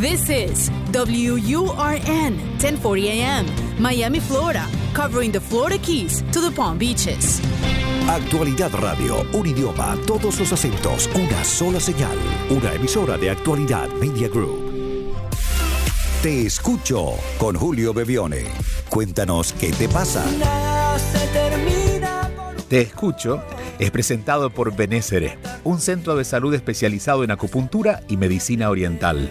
This is WURN 1040 AM, Miami, Florida, covering the Florida Keys to the Palm Beaches. Actualidad Radio, un idioma, todos los acentos, una sola señal. Una emisora de Actualidad Media Group. Te escucho con Julio Bebione. Cuéntanos qué te pasa. Te escucho es presentado por Benésere, un centro de salud especializado en acupuntura y medicina oriental.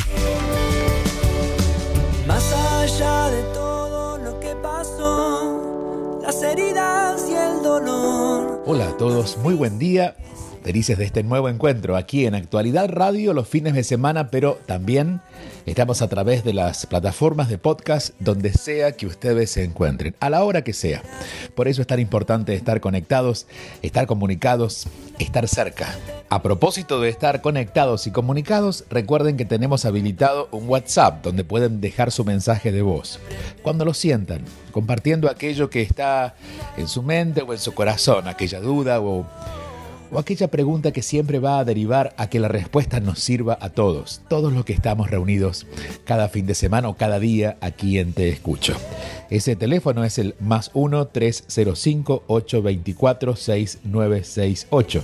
Hola a todos, muy buen día. Felices de este nuevo encuentro aquí en Actualidad Radio los fines de semana, pero también estamos a través de las plataformas de podcast donde sea que ustedes se encuentren, a la hora que sea. Por eso es tan importante estar conectados, estar comunicados, estar cerca. A propósito de estar conectados y comunicados, recuerden que tenemos habilitado un WhatsApp donde pueden dejar su mensaje de voz. Cuando lo sientan, compartiendo aquello que está en su mente o en su corazón, aquella duda o o aquella pregunta que siempre va a derivar a que la respuesta nos sirva a todos, todos los que estamos reunidos cada fin de semana o cada día aquí en Te Escucho. Ese teléfono es el más 1-305-824-6968.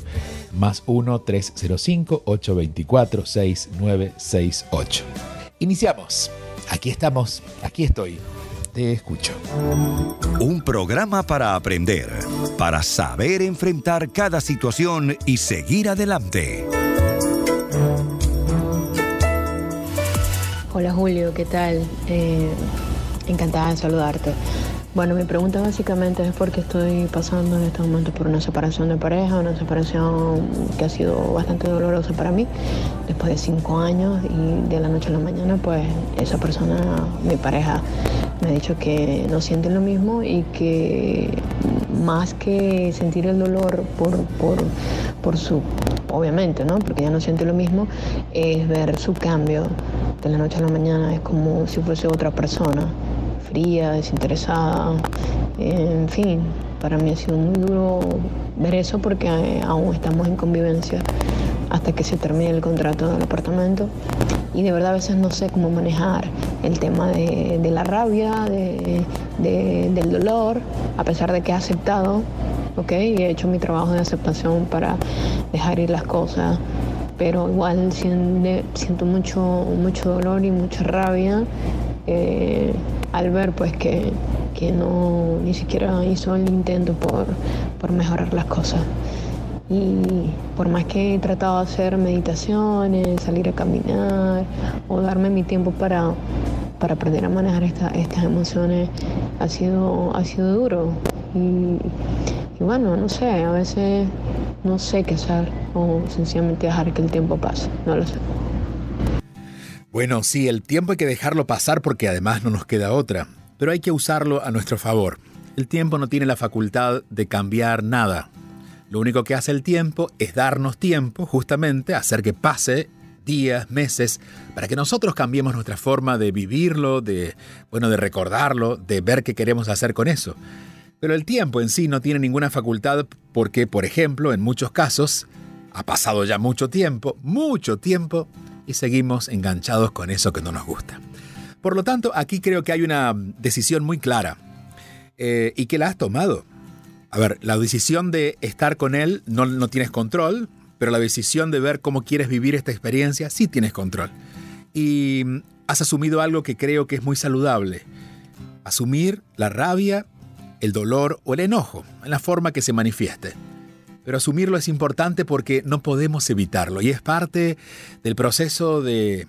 Más 1-305-824-6968. Iniciamos. Aquí estamos, aquí estoy. Te escucho. Un programa para aprender, para saber enfrentar cada situación y seguir adelante. Hola Julio, ¿qué tal? Eh, encantada de saludarte. Bueno, mi pregunta básicamente es porque estoy pasando en este momento por una separación de pareja, una separación que ha sido bastante dolorosa para mí, después de cinco años y de la noche a la mañana, pues esa persona, mi pareja, me ha dicho que no siente lo mismo y que más que sentir el dolor por, por, por su, obviamente, ¿no? Porque ya no siente lo mismo, es ver su cambio de la noche a la mañana, es como si fuese otra persona fría, desinteresada, en fin, para mí ha sido muy duro ver eso porque eh, aún estamos en convivencia hasta que se termine el contrato del apartamento y de verdad a veces no sé cómo manejar el tema de, la rabia, del dolor, a pesar de que he aceptado, ¿ok? Y he hecho mi trabajo de aceptación para dejar ir las cosas, pero igual siento, mucho, mucho dolor y mucha rabia. Eh, al ver pues que, no ni siquiera hizo el intento por, mejorar las cosas. Y por más que he tratado de hacer meditaciones, salir a caminar o darme mi tiempo para, para aprender a manejar estas emociones, ha sido, ha sido duro. Y, y, bueno, no sé, a veces no sé qué hacer o sencillamente dejar que el tiempo pase, no lo sé. Bueno, sí, el tiempo hay que dejarlo pasar porque además no nos queda otra, pero hay que usarlo a nuestro favor. El tiempo no tiene la facultad de cambiar nada. Lo único que hace el tiempo es darnos tiempo, justamente, hacer que pase días, meses, para que nosotros cambiemos nuestra forma de vivirlo, de, bueno, de recordarlo, de ver qué queremos hacer con eso. Pero el tiempo en sí no tiene ninguna facultad porque, por ejemplo, en muchos casos, ha pasado ya mucho tiempo, mucho tiempo, y seguimos enganchados con eso que no nos gusta. Por lo tanto, aquí creo que hay una decisión muy clara eh, y que la has tomado. A ver, la decisión de estar con él no, no tienes control, pero la decisión de ver cómo quieres vivir esta experiencia sí tienes control. Y has asumido algo que creo que es muy saludable. Asumir la rabia, el dolor o el enojo en la forma que se manifieste. Pero asumirlo es importante porque no podemos evitarlo y es parte del proceso de,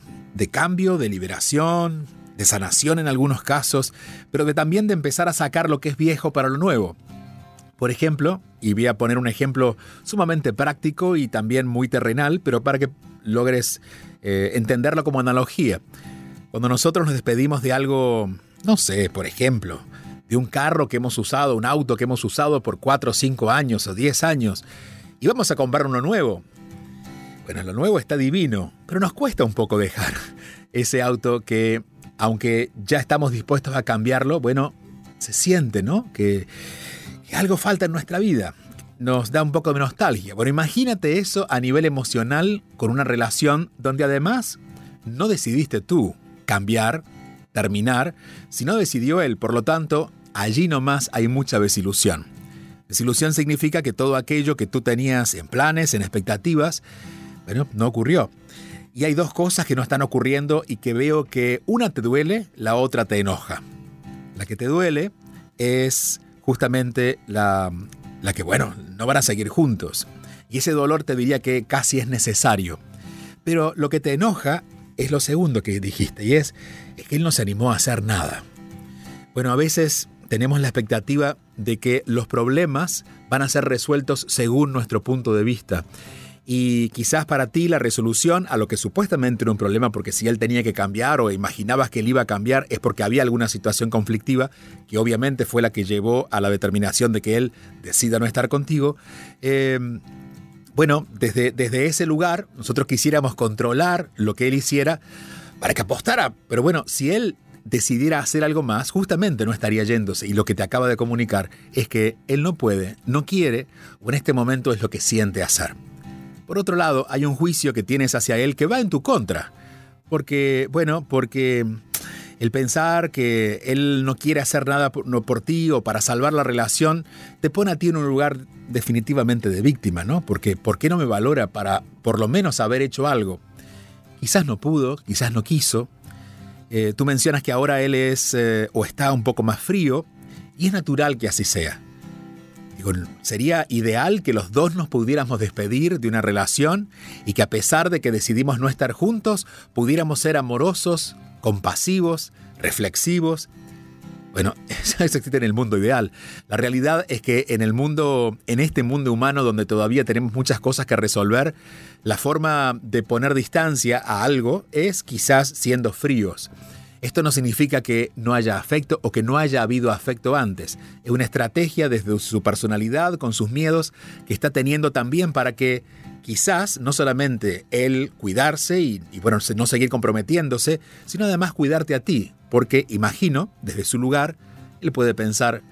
cambio, de liberación, de sanación en algunos casos, pero de también de empezar a sacar lo que es viejo para lo nuevo. Por ejemplo, y voy a poner un ejemplo sumamente práctico y también muy terrenal, pero para que logres eh, entenderlo como analogía. Cuando nosotros nos despedimos de algo no sé, por ejemplo, de un carro que hemos usado, un auto que hemos usado por 4 o 5 años o 10 años, y vamos a comprar uno nuevo. Bueno, lo nuevo está divino, pero nos cuesta un poco dejar ese auto que, aunque ya estamos dispuestos a cambiarlo, bueno, se siente, ¿no? Que algo falta en nuestra vida. Nos da un poco de nostalgia. Bueno, imagínate eso a nivel emocional con una relación donde además no decidiste tú cambiar, terminar, sino decidió él. Por lo tanto, allí nomás hay mucha desilusión. Desilusión significa que todo aquello que tú tenías en planes, en expectativas, bueno, no ocurrió. Y hay dos cosas que no están ocurriendo y que veo que una te duele, la otra te enoja. La que te duele es justamente la, la que, bueno, no van a seguir juntos. Y ese dolor te diría que casi es necesario. Pero lo que te enoja es lo segundo que dijiste, y es, es que él no se animó a hacer nada. Bueno, a veces tenemos la expectativa de que los problemas van a ser resueltos según nuestro punto de vista. Y quizás para ti la resolución a lo que supuestamente era un problema, porque si él tenía que cambiar o imaginabas que él iba a cambiar, es porque había alguna situación conflictiva, que obviamente fue la que llevó a la determinación de que él decida no estar contigo. Eh, bueno, desde, desde ese lugar nosotros quisiéramos controlar lo que él hiciera para que apostara. Pero bueno, si él decidiera hacer algo más, justamente no estaría yéndose. Y lo que te acaba de comunicar es que él no puede, no quiere, o en este momento es lo que siente hacer. Por otro lado, hay un juicio que tienes hacia él que va en tu contra. Porque, bueno, porque el pensar que él no quiere hacer nada por, no, por ti o para salvar la relación te pone a ti en un lugar definitivamente de víctima, ¿no? Porque ¿por qué no me valora para por lo menos haber hecho algo? Quizás no pudo, quizás no quiso. Eh, tú mencionas que ahora él es eh, o está un poco más frío y es natural que así sea. Digo, sería ideal que los dos nos pudiéramos despedir de una relación y que a pesar de que decidimos no estar juntos, pudiéramos ser amorosos, compasivos, reflexivos. Bueno, eso existe en el mundo ideal. La realidad es que en el mundo, en este mundo humano donde todavía tenemos muchas cosas que resolver, la forma de poner distancia a algo es quizás siendo fríos. Esto no significa que no haya afecto o que no haya habido afecto antes. Es una estrategia desde su personalidad, con sus miedos, que está teniendo también para que quizás no solamente él cuidarse y, bueno, no seguir comprometiéndose, sino además cuidarte a ti. Porque imagino, desde su lugar, él puede pensar,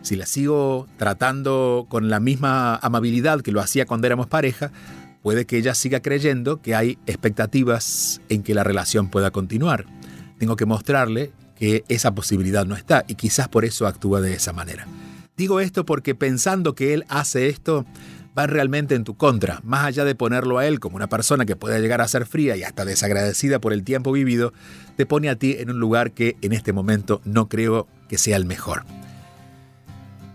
si la sigo tratando con la misma amabilidad que lo hacía cuando éramos pareja, puede que ella siga creyendo que hay expectativas en que la relación pueda continuar tengo que mostrarle que esa posibilidad no está y quizás por eso actúa de esa manera. Digo esto porque pensando que él hace esto, va realmente en tu contra, más allá de ponerlo a él como una persona que puede llegar a ser fría y hasta desagradecida por el tiempo vivido, te pone a ti en un lugar que en este momento no creo que sea el mejor.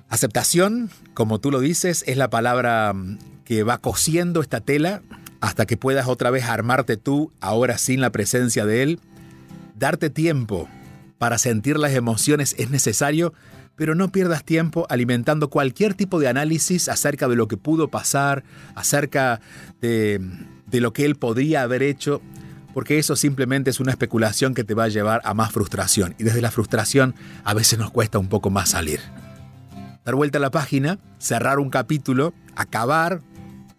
Aceptación, como tú lo dices, es la palabra mm, que va cosiendo esta tela hasta que puedas otra vez armarte tú, ahora sin la presencia de él, Darte tiempo para sentir las emociones es necesario, pero no pierdas tiempo alimentando cualquier tipo de análisis acerca de lo que pudo pasar, acerca de, de, lo que él podría haber hecho, porque eso simplemente es una especulación que te va a llevar a más frustración. Y desde la frustración a veces nos cuesta un poco más salir. Dar vuelta a la página, cerrar un capítulo, acabar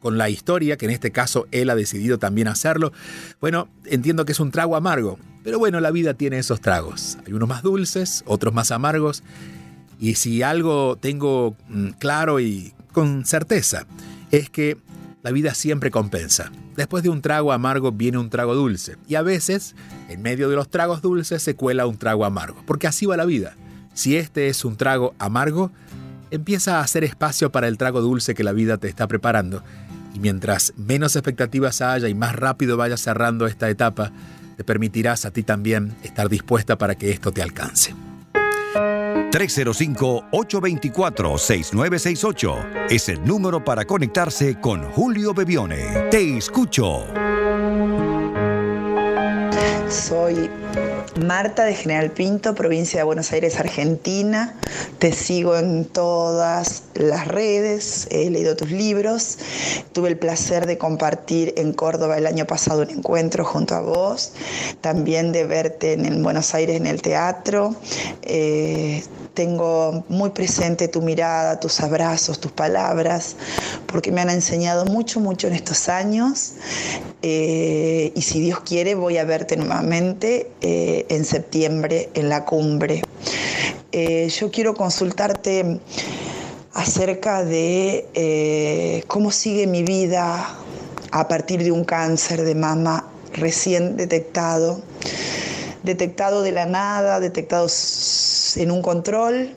con la historia, que en este caso él ha decidido también hacerlo. Bueno, entiendo que es un trago amargo, pero bueno, la vida tiene esos tragos. Hay unos más dulces, otros más amargos. Y si algo tengo mm, claro y con certeza, es que la vida siempre compensa. Después de un trago amargo viene un trago dulce. Y a veces, en medio de los tragos dulces, se cuela un trago amargo. Porque así va la vida. Si este es un trago amargo, empieza a hacer espacio para el trago dulce que la vida te está preparando. Y mientras menos expectativas haya y más rápido vayas cerrando esta etapa, te permitirás a ti también estar dispuesta para que esto te alcance. 305-824-6968 es el número para conectarse con Julio Bebione. Te escucho. Soy Marta de General Pinto, provincia de Buenos Aires, Argentina. Te sigo en todas las redes, he leído tus libros. Tuve el placer de compartir en Córdoba el año pasado un encuentro junto a vos, también de verte en Buenos Aires en el teatro. Eh, tengo muy presente tu mirada, tus abrazos, tus palabras, porque me han enseñado mucho, mucho en estos años. Eh, y si Dios quiere, voy a verte nuevamente eh, en septiembre en la cumbre. Eh, yo quiero consultarte acerca de cómo sigue mi vida a partir de un cáncer de mama recién detectado, detectado de la nada, detectado en un control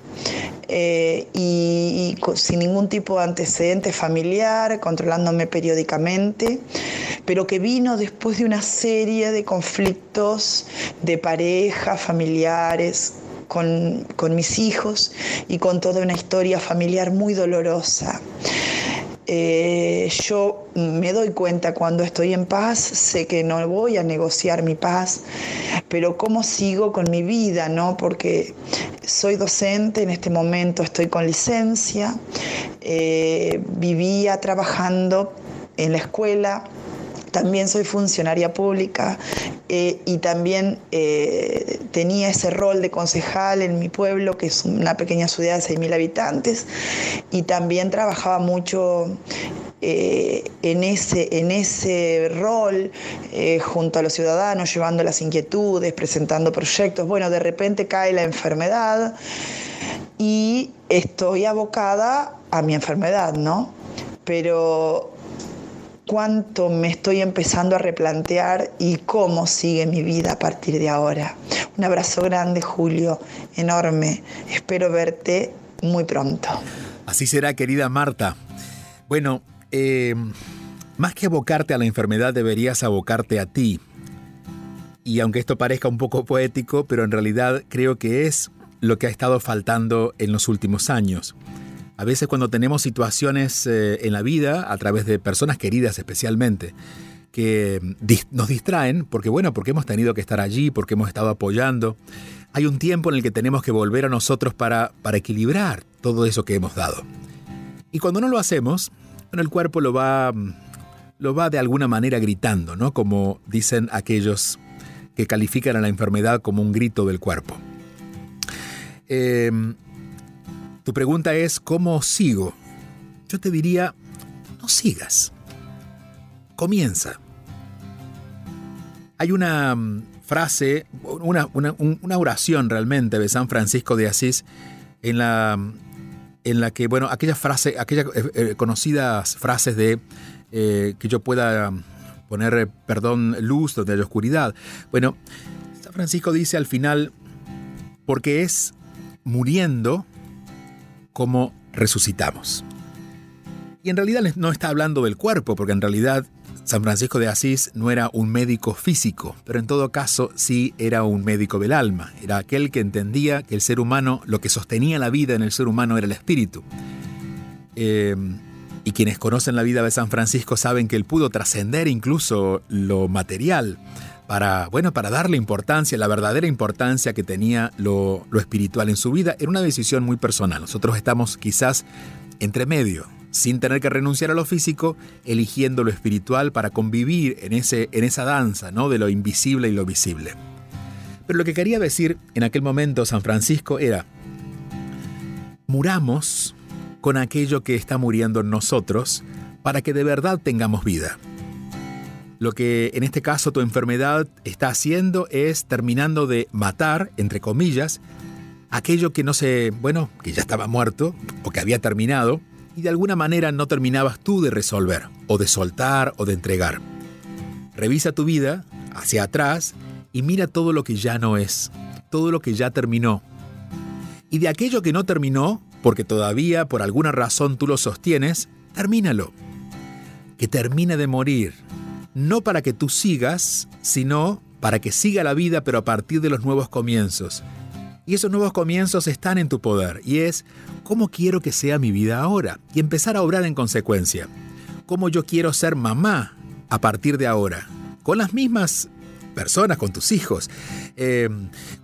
eh, y, sin ningún tipo de antecedente familiar, controlándome periódicamente, pero que vino después de una serie de conflictos de pareja, familiares, con, con, mis hijos y con toda una historia familiar muy dolorosa. Eh, yo me doy cuenta cuando estoy en paz, sé que no voy a negociar mi paz, pero cómo sigo con mi vida, ¿no? Porque soy docente, en este momento estoy con licencia, eh, vivía trabajando en la escuela, también soy funcionaria pública eh, y también eh, tenía ese rol de concejal en mi pueblo, que es una pequeña ciudad de 6.000 habitantes, y también trabajaba mucho eh, en, ese, en ese rol junto a los ciudadanos, llevando las inquietudes, presentando proyectos. Bueno, de repente cae la enfermedad y estoy abocada a mi enfermedad, ¿no? Pero cuánto me estoy empezando a replantear y cómo sigue mi vida a partir de ahora. Un abrazo grande, Julio, enorme. Espero verte muy pronto. Así será, querida Marta. Bueno, eh, más que abocarte a la enfermedad, deberías abocarte a ti. Y aunque esto parezca un poco poético, pero en realidad creo que es lo que ha estado faltando en los últimos años. A veces cuando tenemos situaciones eh, en la vida, a través de personas queridas especialmente, que nos distraen, porque bueno, porque hemos tenido que estar allí, porque hemos estado apoyando, hay un tiempo en el que tenemos que volver a nosotros para, para equilibrar todo eso que hemos dado. Y cuando no lo hacemos, el cuerpo lo va, lo va de alguna manera gritando, ¿no? Como dicen aquellos que califican a la enfermedad como un grito del cuerpo. Eh, tu pregunta es, ¿cómo sigo? Yo te diría, no sigas. Comienza. Hay una mm, frase, una, oración realmente de San Francisco de Asís en la, mm, en la que, bueno, aquella aquellas eh, eh, conocidas frases de eh, que yo pueda mm, poner, perdón, luz donde hay oscuridad. Bueno, San Francisco dice al final, porque es muriendo cómo resucitamos. Y en realidad no está hablando del cuerpo, porque en realidad San Francisco de Asís no era un médico físico, pero en todo caso sí era un médico del alma. Era aquel que entendía que el ser humano, lo que sostenía la vida en el ser humano era el espíritu. Eh, y quienes conocen la vida de San Francisco saben que él pudo trascender incluso lo material para, bueno, para darle importancia, la verdadera importancia que tenía lo, lo espiritual en su vida, era una decisión muy personal. Nosotros estamos quizás entre medio, sin tener que renunciar a lo físico, eligiendo lo espiritual para convivir en, ese, en esa danza ¿no? de lo invisible y lo visible. Pero lo que quería decir en aquel momento San Francisco era, muramos con aquello que está muriendo en nosotros para que de verdad tengamos vida. Lo que en este caso tu enfermedad está haciendo es terminando de matar, entre comillas, aquello que no se, bueno, que ya estaba muerto o que había terminado y de alguna manera no terminabas tú de resolver o de soltar o de entregar. Revisa tu vida hacia atrás y mira todo lo que ya no es, todo lo que ya terminó. Y de aquello que no terminó, porque todavía por alguna razón tú lo sostienes, termínalo. Que termine de morir, no para que tú sigas, sino para que siga la vida, pero a partir de los nuevos comienzos. Y esos nuevos comienzos están en tu poder, y es cómo quiero que sea mi vida ahora, y empezar a obrar en consecuencia. Cómo yo quiero ser mamá a partir de ahora, con las mismas personas, con tus hijos. Eh,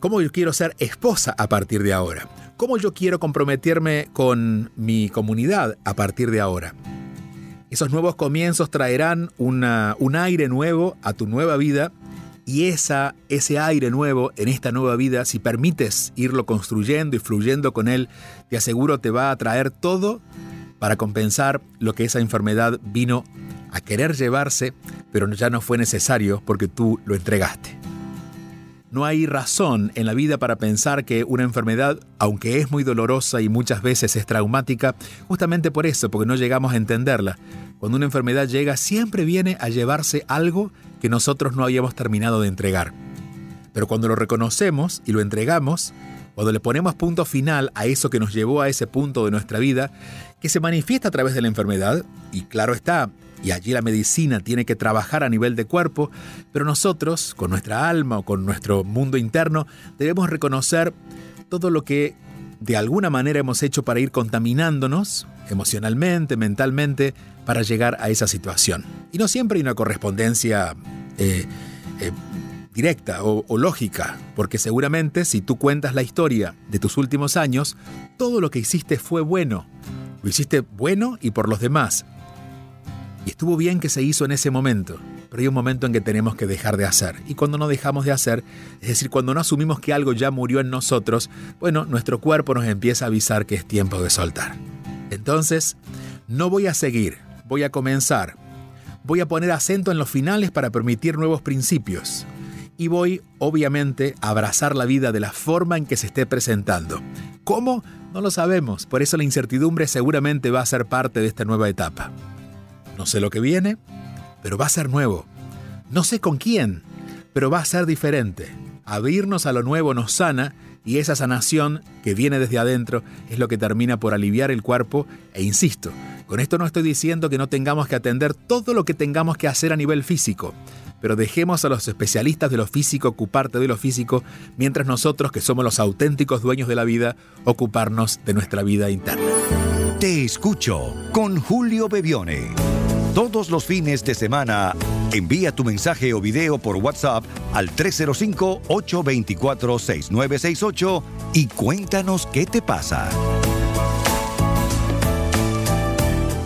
¿Cómo yo quiero ser esposa a partir de ahora? ¿Cómo yo quiero comprometerme con mi comunidad a partir de ahora? Esos nuevos comienzos traerán una, un aire nuevo a tu nueva vida y esa, ese aire nuevo en esta nueva vida, si permites irlo construyendo y fluyendo con él, te aseguro te va a traer todo para compensar lo que esa enfermedad vino a querer llevarse, pero ya no fue necesario porque tú lo entregaste. No hay razón en la vida para pensar que una enfermedad, aunque es muy dolorosa y muchas veces es traumática, justamente por eso, porque no llegamos a entenderla. Cuando una enfermedad llega, siempre viene a llevarse algo que nosotros no habíamos terminado de entregar. Pero cuando lo reconocemos y lo entregamos, cuando le ponemos punto final a eso que nos llevó a ese punto de nuestra vida, que se manifiesta a través de la enfermedad, y claro está, y allí la medicina tiene que trabajar a nivel de cuerpo, pero nosotros, con nuestra alma o con nuestro mundo interno, debemos reconocer todo lo que de alguna manera hemos hecho para ir contaminándonos emocionalmente, mentalmente, para llegar a esa situación. Y no siempre hay una correspondencia eh, eh, directa o, o lógica, porque seguramente si tú cuentas la historia de tus últimos años, todo lo que hiciste fue bueno. Lo hiciste bueno y por los demás. Y estuvo bien que se hizo en ese momento, hay un momento en que tenemos que dejar de hacer. Y cuando no dejamos de hacer, es decir, cuando no asumimos que algo ya murió en nosotros, bueno, nuestro cuerpo nos empieza a avisar que es tiempo de soltar. Entonces, no voy a seguir, voy a comenzar. Voy a poner acento en los finales para permitir nuevos principios. Y voy, obviamente, a abrazar la vida de la forma en que se esté presentando. ¿Cómo? No lo sabemos, por eso la incertidumbre seguramente va a ser parte de esta nueva etapa. No sé lo que viene, pero va a ser nuevo. No sé con quién, pero va a ser diferente. Abrirnos a lo nuevo nos sana y esa sanación que viene desde adentro es lo que termina por aliviar el cuerpo e insisto, con esto no estoy diciendo que no tengamos que atender todo lo que tengamos que hacer a nivel físico, pero dejemos a los especialistas de lo físico ocuparte de lo físico, mientras nosotros, que somos los auténticos dueños de la vida, ocuparnos de nuestra vida interna. Te escucho con Julio Bebione. Todos los fines de semana, envía tu mensaje o video por WhatsApp al 305-824-6968 y cuéntanos qué te pasa.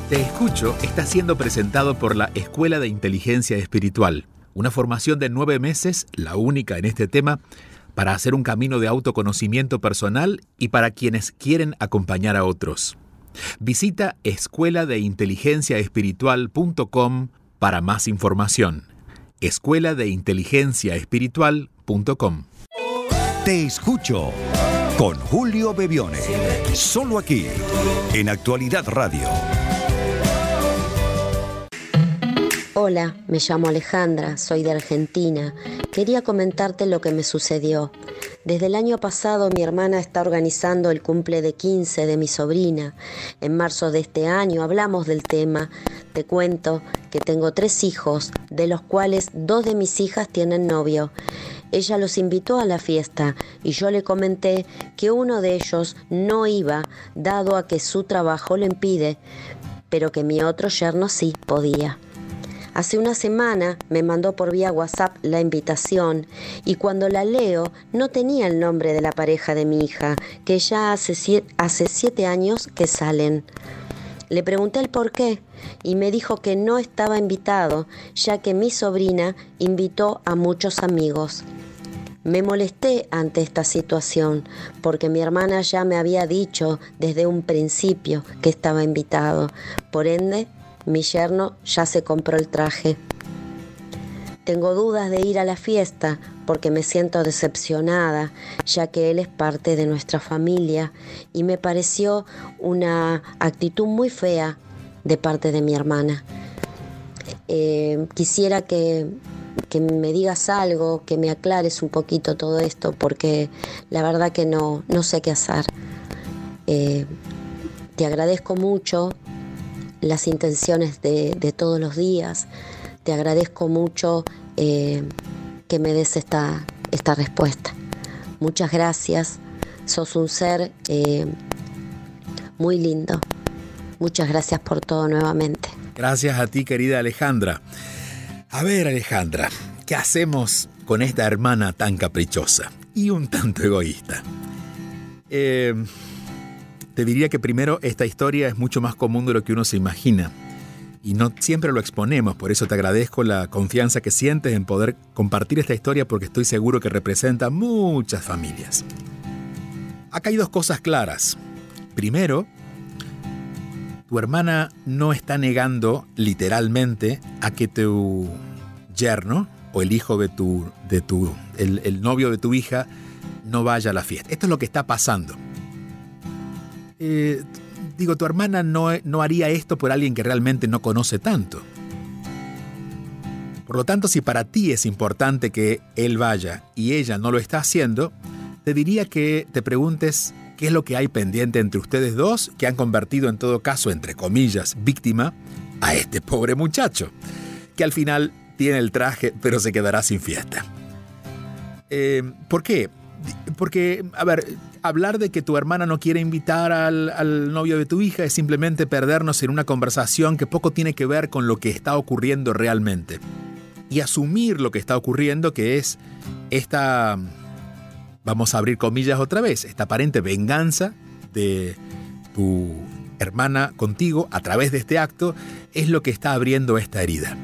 Te escucho está siendo presentado por la Escuela de Inteligencia Espiritual, una formación de nueve meses, la única en este tema, para hacer un camino de autoconocimiento personal y para quienes quieren acompañar a otros. Visita escuela de inteligencia espiritual.com para más información. Escuela de inteligencia espiritual.com. Te escucho con Julio Bebione. Solo aquí, en Actualidad Radio. Hola, me llamo Alejandra, soy de Argentina. Quería comentarte lo que me sucedió. Desde el año pasado mi hermana está organizando el cumple de 15 de mi sobrina. En marzo de este año hablamos del tema. Te cuento que tengo tres hijos, de los cuales dos de mis hijas tienen novio. Ella los invitó a la fiesta y yo le comenté que uno de ellos no iba, dado a que su trabajo lo impide, pero que mi otro yerno sí podía. Hace una semana me mandó por vía WhatsApp la invitación y cuando la leo no tenía el nombre de la pareja de mi hija, que ya hace siete, años que salen. Le pregunté el por qué y me dijo que no estaba invitado, ya que mi sobrina invitó a muchos amigos. Me molesté ante esta situación porque mi hermana ya me había dicho desde un principio que estaba invitado. Por ende, mi yerno ya se compró el traje. Tengo dudas de ir a la fiesta porque me siento decepcionada, ya que él es parte de nuestra familia y me pareció una actitud muy fea de parte de mi hermana. Eh, quisiera que, que, me digas algo, que me aclares un poquito todo esto, porque la verdad que no, no sé qué hacer. Eh, te agradezco mucho las intenciones de, todos los días. Te agradezco mucho eh, que me des esta, esta respuesta. Muchas gracias. Sos un ser eh, muy lindo. Muchas gracias por todo nuevamente. Gracias a ti, querida Alejandra. A ver, Alejandra, ¿qué hacemos con esta hermana tan caprichosa y un tanto egoísta? Eh, te diría que primero esta historia es mucho más común de lo que uno se imagina y no siempre lo exponemos, por eso te agradezco la confianza que sientes en poder compartir esta historia porque estoy seguro que representa muchas familias. Acá hay dos cosas claras. Primero, tu hermana no está negando literalmente a que tu yerno o el hijo de tu, de tu el, novio de tu hija no vaya a la fiesta. Esto es lo que está pasando. Eh, digo, tu hermana no, no haría esto por alguien que realmente no conoce tanto. Por lo tanto, si para ti es importante que él vaya y ella no lo está haciendo, te diría que te preguntes qué es lo que hay pendiente entre ustedes dos que han convertido en todo caso, entre comillas, víctima a este pobre muchacho, que al final tiene el traje pero se quedará sin fiesta. Eh, ¿Por qué? Porque, a ver, hablar de que tu hermana no quiere invitar al, novio de tu hija es simplemente perdernos en una conversación que poco tiene que ver con lo que está ocurriendo realmente. Y asumir lo que está ocurriendo, que es esta vamos a abrir comillas otra vez, esta aparente venganza de tu hermana contigo a través de este acto es lo que está abriendo esta herida.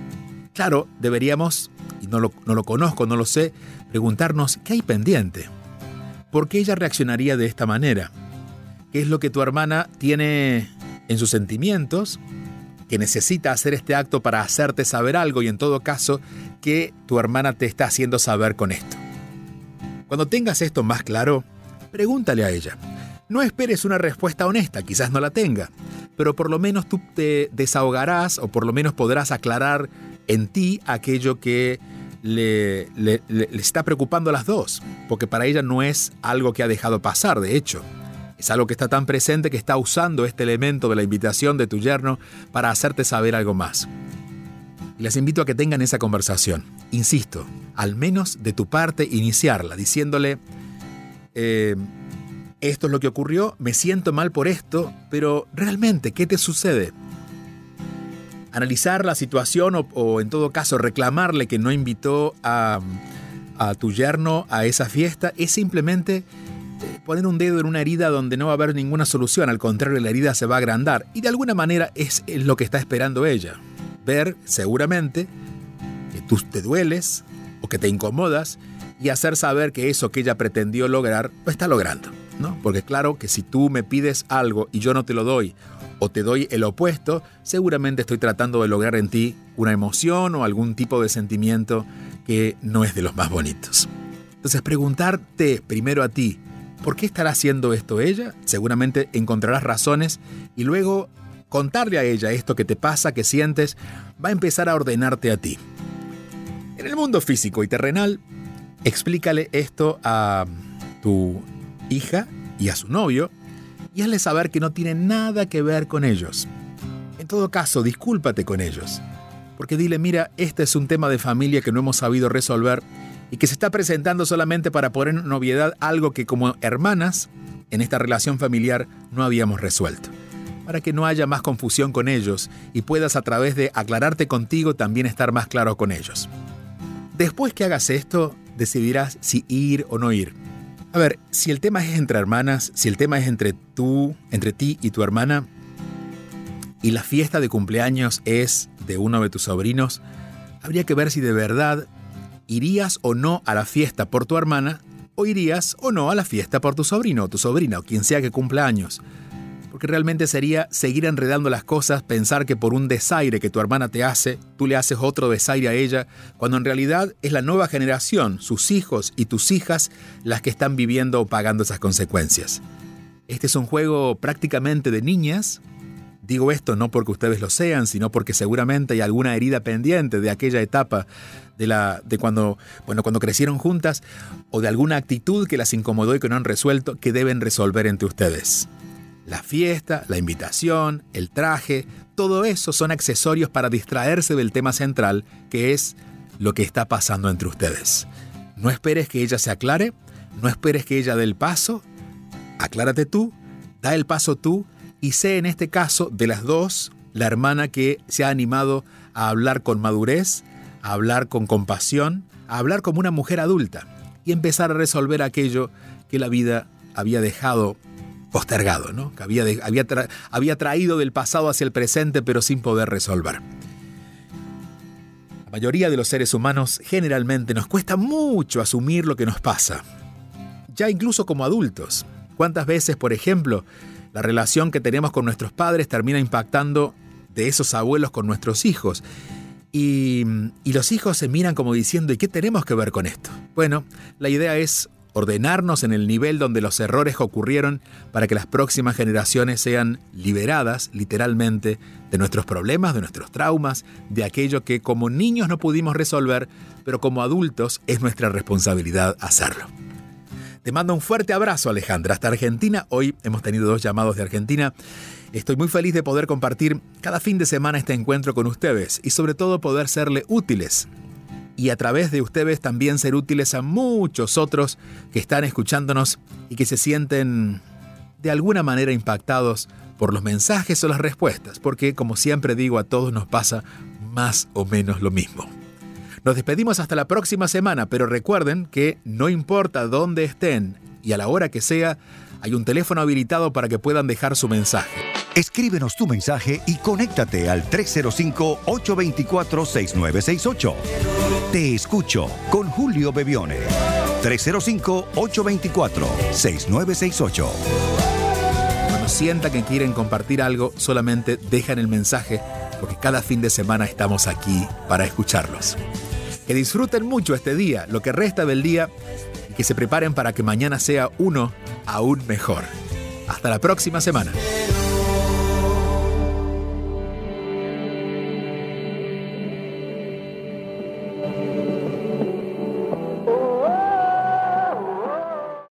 Claro, deberíamos, y no lo, no lo conozco, no lo sé, preguntarnos qué hay pendiente. ¿Por qué ella reaccionaría de esta manera? ¿Qué es lo que tu hermana tiene en sus sentimientos que necesita hacer este acto para hacerte saber algo y en todo caso, qué tu hermana te está haciendo saber con esto? Cuando tengas esto más claro, pregúntale a ella. No esperes una respuesta honesta, quizás no la tenga, pero por lo menos tú te desahogarás o por lo menos podrás aclarar en ti aquello que le, le, está preocupando a las dos, porque para ella no es algo que ha dejado pasar, de hecho. Es algo que está tan presente que está usando este elemento de la invitación de tu yerno para hacerte saber algo más. Les invito a que tengan esa conversación. Insisto, al menos de tu parte iniciarla, diciéndole, eh, esto es lo que ocurrió, me siento mal por esto, pero realmente, ¿qué te sucede? Analizar la situación o, en todo caso reclamarle que no invitó a, tu yerno a esa fiesta es simplemente eh, poner un dedo en una herida donde no va a haber ninguna solución, al contrario la herida se va a agrandar y de alguna manera es lo que está esperando ella ver seguramente que tú te dueles o que te incomodas y hacer saber que eso que ella pretendió lograr lo está logrando, ¿no? Porque claro que si tú me pides algo y yo no te lo doy o te doy el opuesto, seguramente estoy tratando de lograr en ti una emoción o algún tipo de sentimiento que no es de los más bonitos. Entonces preguntarte primero a ti, ¿por qué estará haciendo esto ella? Seguramente encontrarás razones y luego contarle a ella esto que te pasa, que sientes, va a empezar a ordenarte a ti. En el mundo físico y terrenal, explícale esto a tu hija y a su novio y hazle saber que no tiene nada que ver con ellos. En todo caso, discúlpate con ellos. Porque dile, mira, este es un tema de familia que no hemos sabido resolver y que se está presentando solamente para poner en novedad algo que como hermanas, en esta relación familiar, no habíamos resuelto para que no haya más confusión con ellos y puedas a través de aclararte contigo también estar más claro con ellos. Después que hagas esto, decidirás si ir o no ir. A ver, si el tema es entre hermanas, si el tema es entre tú, entre ti y tu hermana, y la fiesta de cumpleaños es de uno de tus sobrinos, habría que ver si de verdad irías o no a la fiesta por tu hermana, o irías o no a la fiesta por tu sobrino o tu sobrina o quien sea que cumpla años porque realmente sería seguir enredando las cosas, pensar que por un desaire que tu hermana te hace, tú le haces otro desaire a ella, cuando en realidad es la nueva generación, sus hijos y tus hijas, las que están viviendo o pagando esas consecuencias. Este es un juego prácticamente de niñas. Digo esto no porque ustedes lo sean, sino porque seguramente hay alguna herida pendiente de aquella etapa de, la, de cuando, bueno, cuando crecieron juntas o de alguna actitud que las incomodó y que no han resuelto que deben resolver entre ustedes. La fiesta, la invitación, el traje, todo eso son accesorios para distraerse del tema central, que es lo que está pasando entre ustedes. No esperes que ella se aclare, no esperes que ella dé el paso, aclárate tú, da el paso tú y sé en este caso de las dos la hermana que se ha animado a hablar con madurez, a hablar con compasión, a hablar como una mujer adulta y empezar a resolver aquello que la vida había dejado postergado, ¿no? que había, había, había traído del pasado hacia el presente pero sin poder resolver. La mayoría de los seres humanos generalmente nos cuesta mucho asumir lo que nos pasa, ya incluso como adultos. ¿Cuántas veces, por ejemplo, la relación que tenemos con nuestros padres termina impactando de esos abuelos con nuestros hijos? Y, y, los hijos se miran como diciendo, ¿y qué tenemos que ver con esto? Bueno, la idea es ordenarnos en el nivel donde los errores ocurrieron para que las próximas generaciones sean liberadas, literalmente, de nuestros problemas, de nuestros traumas, de aquello que como niños no pudimos resolver, pero como adultos es nuestra responsabilidad hacerlo. Te mando un fuerte abrazo, Alejandra, hasta Argentina. Hoy hemos tenido dos llamados de Argentina. Estoy muy feliz de poder compartir cada fin de semana este encuentro con ustedes y sobre todo poder serle útiles y a través de ustedes también ser útiles a muchos otros que están escuchándonos y que se sienten de alguna manera impactados por los mensajes o las respuestas, porque como siempre digo a todos nos pasa más o menos lo mismo. Nos despedimos hasta la próxima semana, pero recuerden que no importa dónde estén y a la hora que sea, hay un teléfono habilitado para que puedan dejar su mensaje. Escríbenos tu mensaje y conéctate al 305-824-6968. Te escucho con Julio Bebione. 305-824-6968. Cuando sienta que quieren compartir algo, solamente dejan el mensaje porque cada fin de semana estamos aquí para escucharlos. Que disfruten mucho este día, lo que resta del día, y que se preparen para que mañana sea uno aún mejor. Hasta la próxima semana.